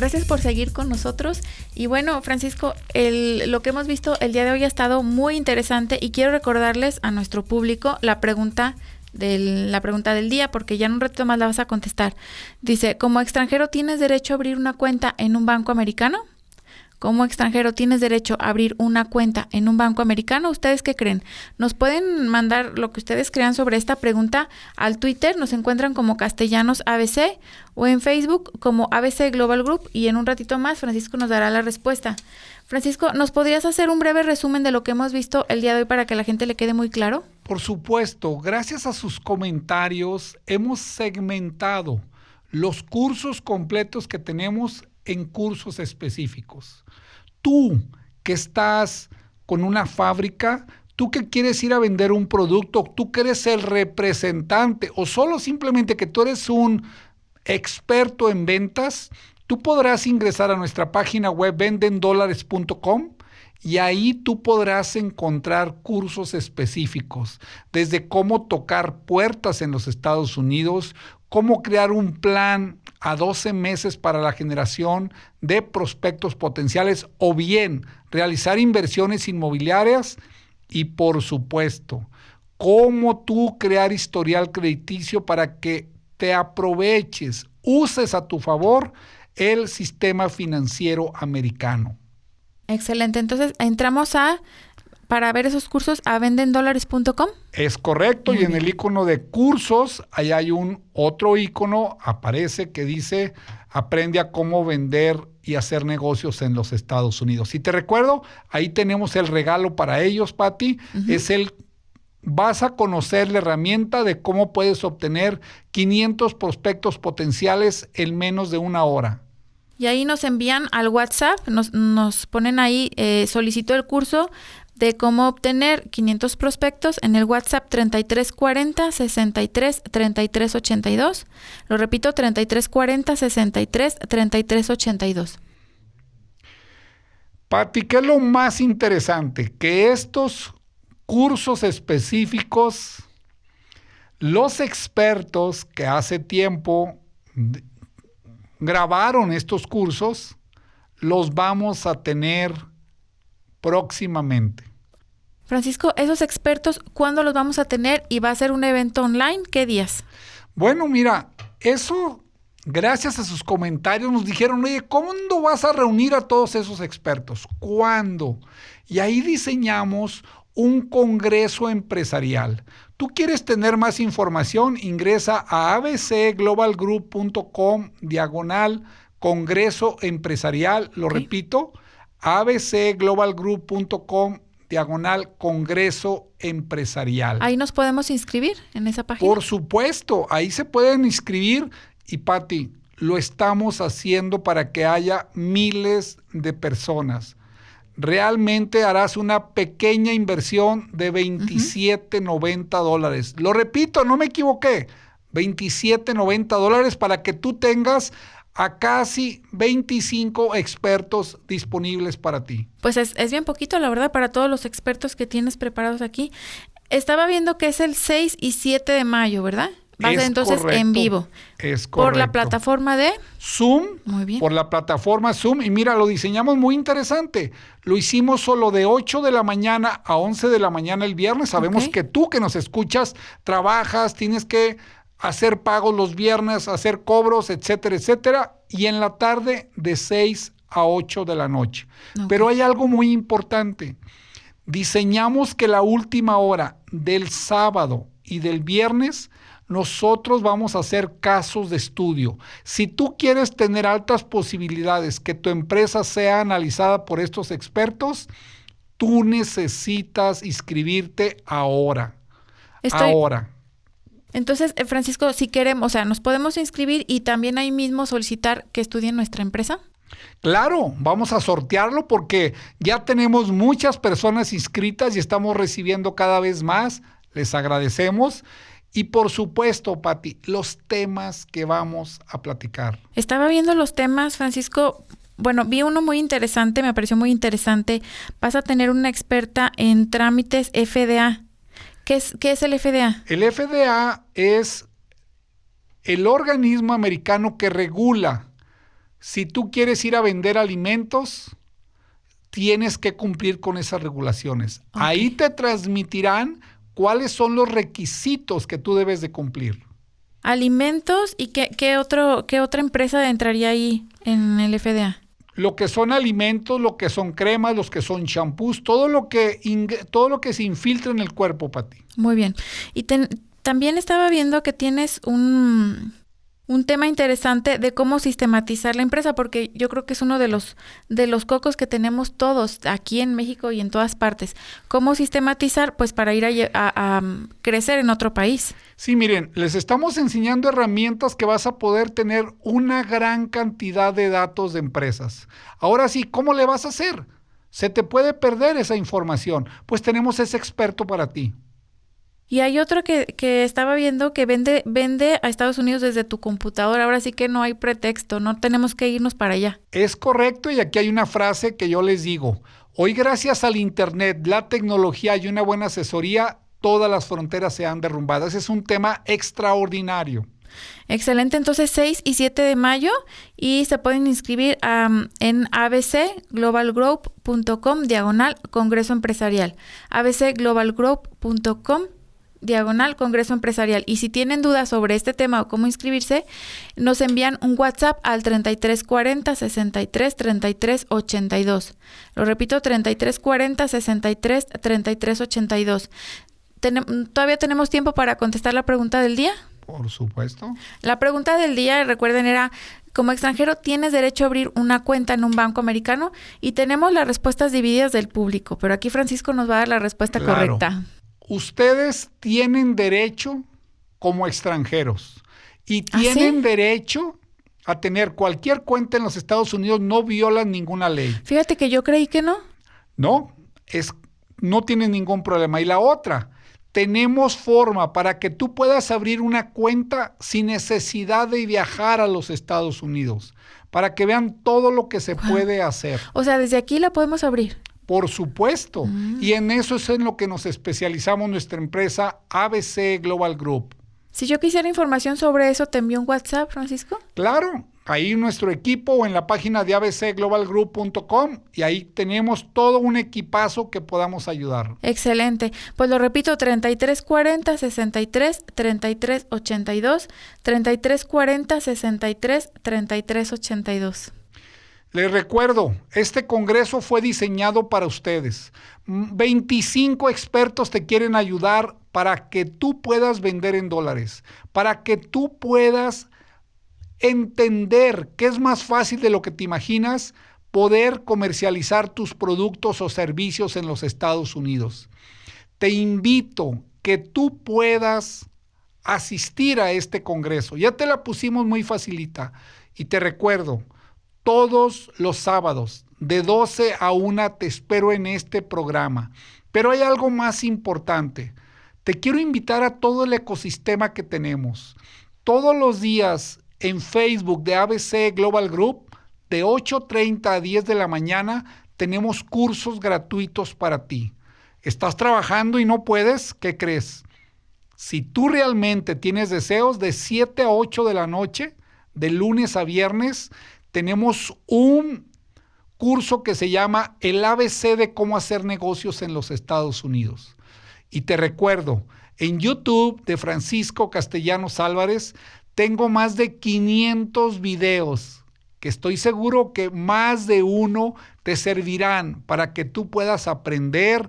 Gracias por seguir con nosotros. Y bueno, Francisco, el, lo que hemos visto el día de hoy ha estado muy interesante y quiero recordarles a nuestro público la pregunta del, la pregunta del día, porque ya en un rato más la vas a contestar. Dice, como extranjero tienes derecho a abrir una cuenta en un banco americano? Como extranjero tienes derecho a abrir una cuenta en un banco americano. ¿Ustedes qué creen? Nos pueden mandar lo que ustedes crean sobre esta pregunta al Twitter. Nos encuentran como Castellanos ABC o en Facebook como ABC Global Group y en un ratito más Francisco nos dará la respuesta. Francisco, ¿nos podrías hacer un breve resumen de lo que hemos visto el día de hoy para que la gente le quede muy claro? Por supuesto, gracias a sus comentarios hemos segmentado los cursos completos que tenemos en cursos específicos. Tú que estás con una fábrica, tú que quieres ir a vender un producto, tú que eres el representante o solo simplemente que tú eres un experto en ventas, tú podrás ingresar a nuestra página web vendendolares.com y ahí tú podrás encontrar cursos específicos, desde cómo tocar puertas en los Estados Unidos, cómo crear un plan a 12 meses para la generación de prospectos potenciales o bien realizar inversiones inmobiliarias y por supuesto, cómo tú crear historial crediticio para que te aproveches, uses a tu favor el sistema financiero americano. Excelente, entonces entramos a para ver esos cursos a vendendolares.com. Es correcto, y en el icono de cursos, ahí hay un otro icono, aparece que dice aprende a cómo vender y hacer negocios en los Estados Unidos. Y te recuerdo, ahí tenemos el regalo para ellos, Patti, es el vas a conocer la herramienta de cómo puedes obtener 500 prospectos potenciales en menos de una hora. Y ahí nos envían al WhatsApp, nos, nos ponen ahí, eh, solicito el curso, de cómo obtener 500 prospectos en el WhatsApp 3340 63 33 82. Lo repito, 3340 63 33 82. Pati, ¿qué es lo más interesante? Que estos cursos específicos, los expertos que hace tiempo grabaron estos cursos, los vamos a tener próximamente. Francisco, esos expertos, ¿cuándo los vamos a tener? ¿Y va a ser un evento online? ¿Qué días? Bueno, mira, eso, gracias a sus comentarios, nos dijeron, oye, ¿cuándo vas a reunir a todos esos expertos? ¿Cuándo? Y ahí diseñamos un congreso empresarial. ¿Tú quieres tener más información? Ingresa a abcglobalgroup.com diagonal congreso empresarial. Lo repito, abcglobalgroup.com diagonal Congreso Empresarial. Ahí nos podemos inscribir en esa página. Por supuesto, ahí se pueden inscribir y Patti, lo estamos haciendo para que haya miles de personas. Realmente harás una pequeña inversión de 27.90 dólares. Lo repito, no me equivoqué. 27.90 dólares para que tú tengas a casi 25 expertos disponibles para ti. Pues es, bien poquito, la verdad, para todos los expertos que tienes preparados aquí. Estaba viendo que es el 6 y 7 de mayo, ¿verdad? Va a ser entonces en vivo. Es correcto. Por la plataforma de Zoom. Muy bien. Por la plataforma Zoom. Y mira, lo diseñamos muy interesante. Lo hicimos solo de 8 de la mañana a 11 de la mañana el viernes. Sabemos que tú que nos escuchas, trabajas, tienes que hacer pagos los viernes, hacer cobros, etcétera, etcétera, y en la tarde de 6 a 8 de la noche. Pero hay algo muy importante. Diseñamos que la última hora del sábado y del viernes nosotros vamos a hacer casos de estudio. Si tú quieres tener altas posibilidades que tu empresa sea analizada por estos expertos, tú necesitas inscribirte ahora. ahora. Entonces, eh, Francisco, si queremos, o sea, nos podemos inscribir y también ahí mismo solicitar que estudien nuestra empresa. Claro, vamos a sortearlo porque ya tenemos muchas personas inscritas y estamos recibiendo cada vez más. Les agradecemos. Y por supuesto, Pati, los temas que vamos a platicar. Estaba viendo los temas, Francisco. Bueno, vi uno muy interesante, me pareció muy interesante. Vas a tener una experta en trámites FDA. ¿Qué es, el FDA? El FDA es el organismo americano que regula Si tú quieres ir a vender alimentos, tienes que cumplir con esas regulaciones. Ahí te transmitirán cuáles son los requisitos que tú debes de cumplir. Alimentos y qué, qué, otro, qué otra empresa entraría ahí en el FDA. Lo que son alimentos, lo que son cremas, los que son champús, todo lo que todo lo que se infiltra en el cuerpo para ti. Muy bien. Y también estaba viendo que tienes un un tema interesante de cómo sistematizar la empresa, porque yo creo que es uno de los, de los cocos que tenemos todos aquí en México y en todas partes. ¿Cómo sistematizar? Pues para ir a, a crecer en otro país. Sí, miren, les estamos enseñando herramientas que vas a poder tener una gran cantidad de datos de empresas. Ahora sí, ¿cómo le vas a hacer? Se te puede perder esa información. Pues tenemos ese experto para ti. Y hay otro que, que, estaba viendo que vende, vende a Estados Unidos desde tu computadora. Ahora sí que no hay pretexto, no tenemos que irnos para allá. Es correcto y aquí hay una frase que yo les digo. Hoy gracias al Internet, la tecnología y una buena asesoría, todas las fronteras se han derrumbado. Ese es un tema extraordinario. Excelente, entonces 6 y 7 de mayo y se pueden inscribir en abcglobalgroup.com diagonal Congreso Empresarial. abcglobalgroup.com diagonal Congreso Empresarial. Y si tienen dudas sobre este tema o cómo inscribirse, nos envían un WhatsApp al 3340 63 33 82. Lo repito, 3340 63 33 82. ¿Todavía tenemos tiempo para contestar la pregunta del día? Por supuesto. La pregunta del día, recuerden, era, como extranjero tienes derecho a abrir una cuenta en un banco americano y tenemos las respuestas divididas del público, pero aquí Francisco nos va a dar la respuesta correcta ustedes tienen derecho como extranjeros y ¿Ah, tienen derecho a tener cualquier cuenta en los Estados Unidos, no violan ninguna ley. Fíjate que yo creí que no. No, es, no tienen ningún problema. Y la otra, tenemos forma para que tú puedas abrir una cuenta sin necesidad de viajar a los Estados Unidos, para que vean todo lo que se puede hacer. O sea, desde aquí la podemos abrir. Por supuesto. Mm. Y en eso es en lo que nos especializamos nuestra empresa ABC Global Group. Si yo quisiera información sobre eso, ¿te envío un WhatsApp, Francisco? Claro, ahí nuestro equipo o en la página de abcglobalgroup.com y ahí tenemos todo un equipazo que podamos ayudar. Excelente. Pues lo repito, 3340 63 33 82, 3340 63 33 82. Les recuerdo, este Congreso fue diseñado para ustedes. 25 expertos te quieren ayudar para que tú puedas vender en dólares, para que tú puedas entender que es más fácil de lo que te imaginas poder comercializar tus productos o servicios en los Estados Unidos. Te invito que tú puedas asistir a este Congreso. Ya te la pusimos muy facilita y te recuerdo, todos los sábados, de 12 a 1, te espero en este programa. Pero hay algo más importante. Te quiero invitar a todo el ecosistema que tenemos. Todos los días en Facebook de ABC Global Group, de 8.30 a 10 de la mañana, tenemos cursos gratuitos para ti. ¿Estás trabajando y no puedes? ¿Qué crees? Si tú realmente tienes deseos, de 7 a 8 de la noche, de lunes a viernes, tenemos un curso que se llama El ABC de cómo hacer negocios en los Estados Unidos. Y te recuerdo, en YouTube de Francisco Castellanos Álvarez tengo más de 500 videos que estoy seguro que más de uno te servirán para que tú puedas aprender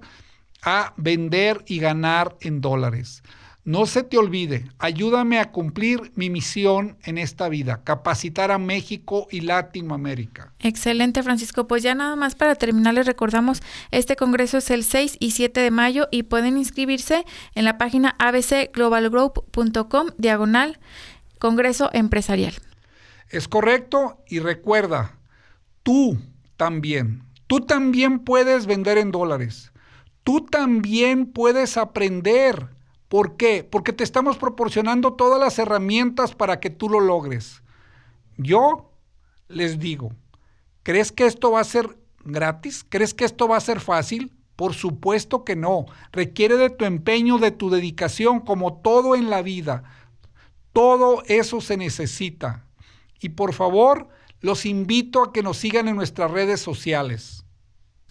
a vender y ganar en dólares. No se te olvide, ayúdame a cumplir mi misión en esta vida, capacitar a México y Latinoamérica. Excelente, Francisco. Pues ya nada más para terminar, les recordamos, este congreso es el 6 y 7 de mayo y pueden inscribirse en la página abcglobalgroup.com diagonal Congreso Empresarial. Es correcto y recuerda, tú también, tú también puedes vender en dólares, tú también puedes aprender ¿Por qué? Porque te estamos proporcionando todas las herramientas para que tú lo logres. Yo les digo, ¿crees que esto va a ser gratis? ¿Crees que esto va a ser fácil? Por supuesto que no. Requiere de tu empeño, de tu dedicación, como todo en la vida. Todo eso se necesita. Y por favor, los invito a que nos sigan en nuestras redes sociales.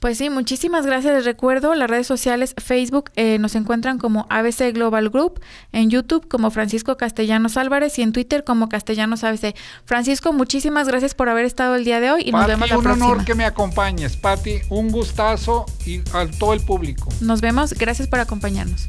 Pues sí, muchísimas gracias. Les recuerdo las redes sociales, Facebook eh, nos encuentran como ABC Global Group, en YouTube como Francisco Castellanos Álvarez y en Twitter como Castellanos ABC. Francisco, muchísimas gracias por haber estado el día de hoy y nos vemos la un próxima. Un honor que me acompañes, Patti. Un gustazo y a todo el público. Nos vemos. Gracias por acompañarnos.